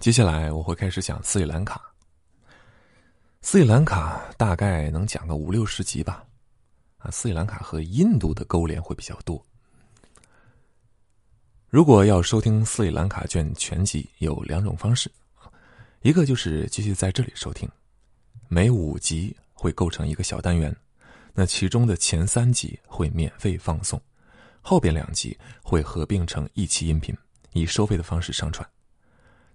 接下来我会开始讲斯里兰卡。斯里兰卡大概能讲个五六十集吧，啊，斯里兰卡和印度的勾连会比较多。如果要收听斯里兰卡卷全集，有两种方式，一个就是继续在这里收听，每五集会构成一个小单元，那其中的前三集会免费放送，后边两集会合并成一期音频，以收费的方式上传。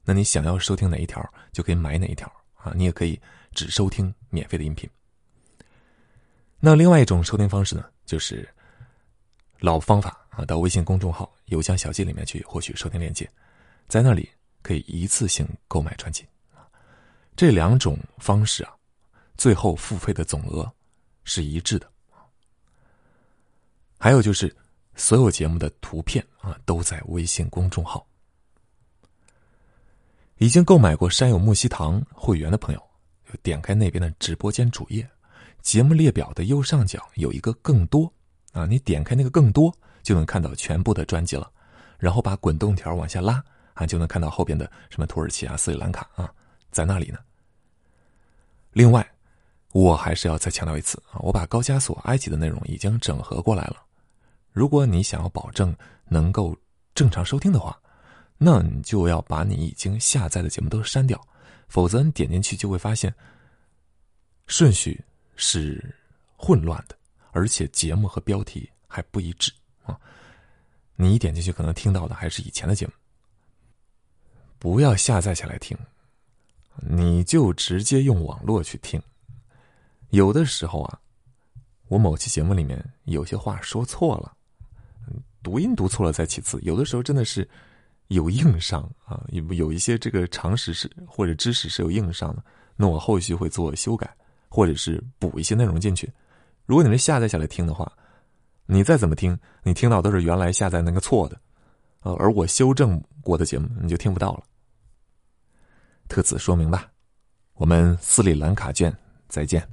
那你想要收听哪一条，就可以买哪一条啊，你也可以。只收听免费的音频。那另外一种收听方式呢，就是老方法啊，到微信公众号“邮箱小记”里面去获取收听链接，在那里可以一次性购买专辑。这两种方式啊，最后付费的总额是一致的。还有就是，所有节目的图片啊，都在微信公众号。已经购买过山有木西堂会员的朋友。点开那边的直播间主页，节目列表的右上角有一个“更多”，啊，你点开那个“更多”，就能看到全部的专辑了。然后把滚动条往下拉，啊，就能看到后边的什么土耳其啊、斯里兰卡啊，在那里呢。另外，我还是要再强调一次啊，我把高加索、埃及的内容已经整合过来了。如果你想要保证能够正常收听的话，那你就要把你已经下载的节目都删掉。否则你点进去就会发现，顺序是混乱的，而且节目和标题还不一致啊！你一点进去，可能听到的还是以前的节目。不要下载下来听，你就直接用网络去听。有的时候啊，我某期节目里面有些话说错了，读音读错了再其次，有的时候真的是。有硬伤啊，有有一些这个常识是或者知识是有硬伤的，那我后续会做修改，或者是补一些内容进去。如果你是下载下来听的话，你再怎么听，你听到都是原来下载那个错的，呃，而我修正过的节目你就听不到了。特此说明吧，我们斯里兰卡卷再见。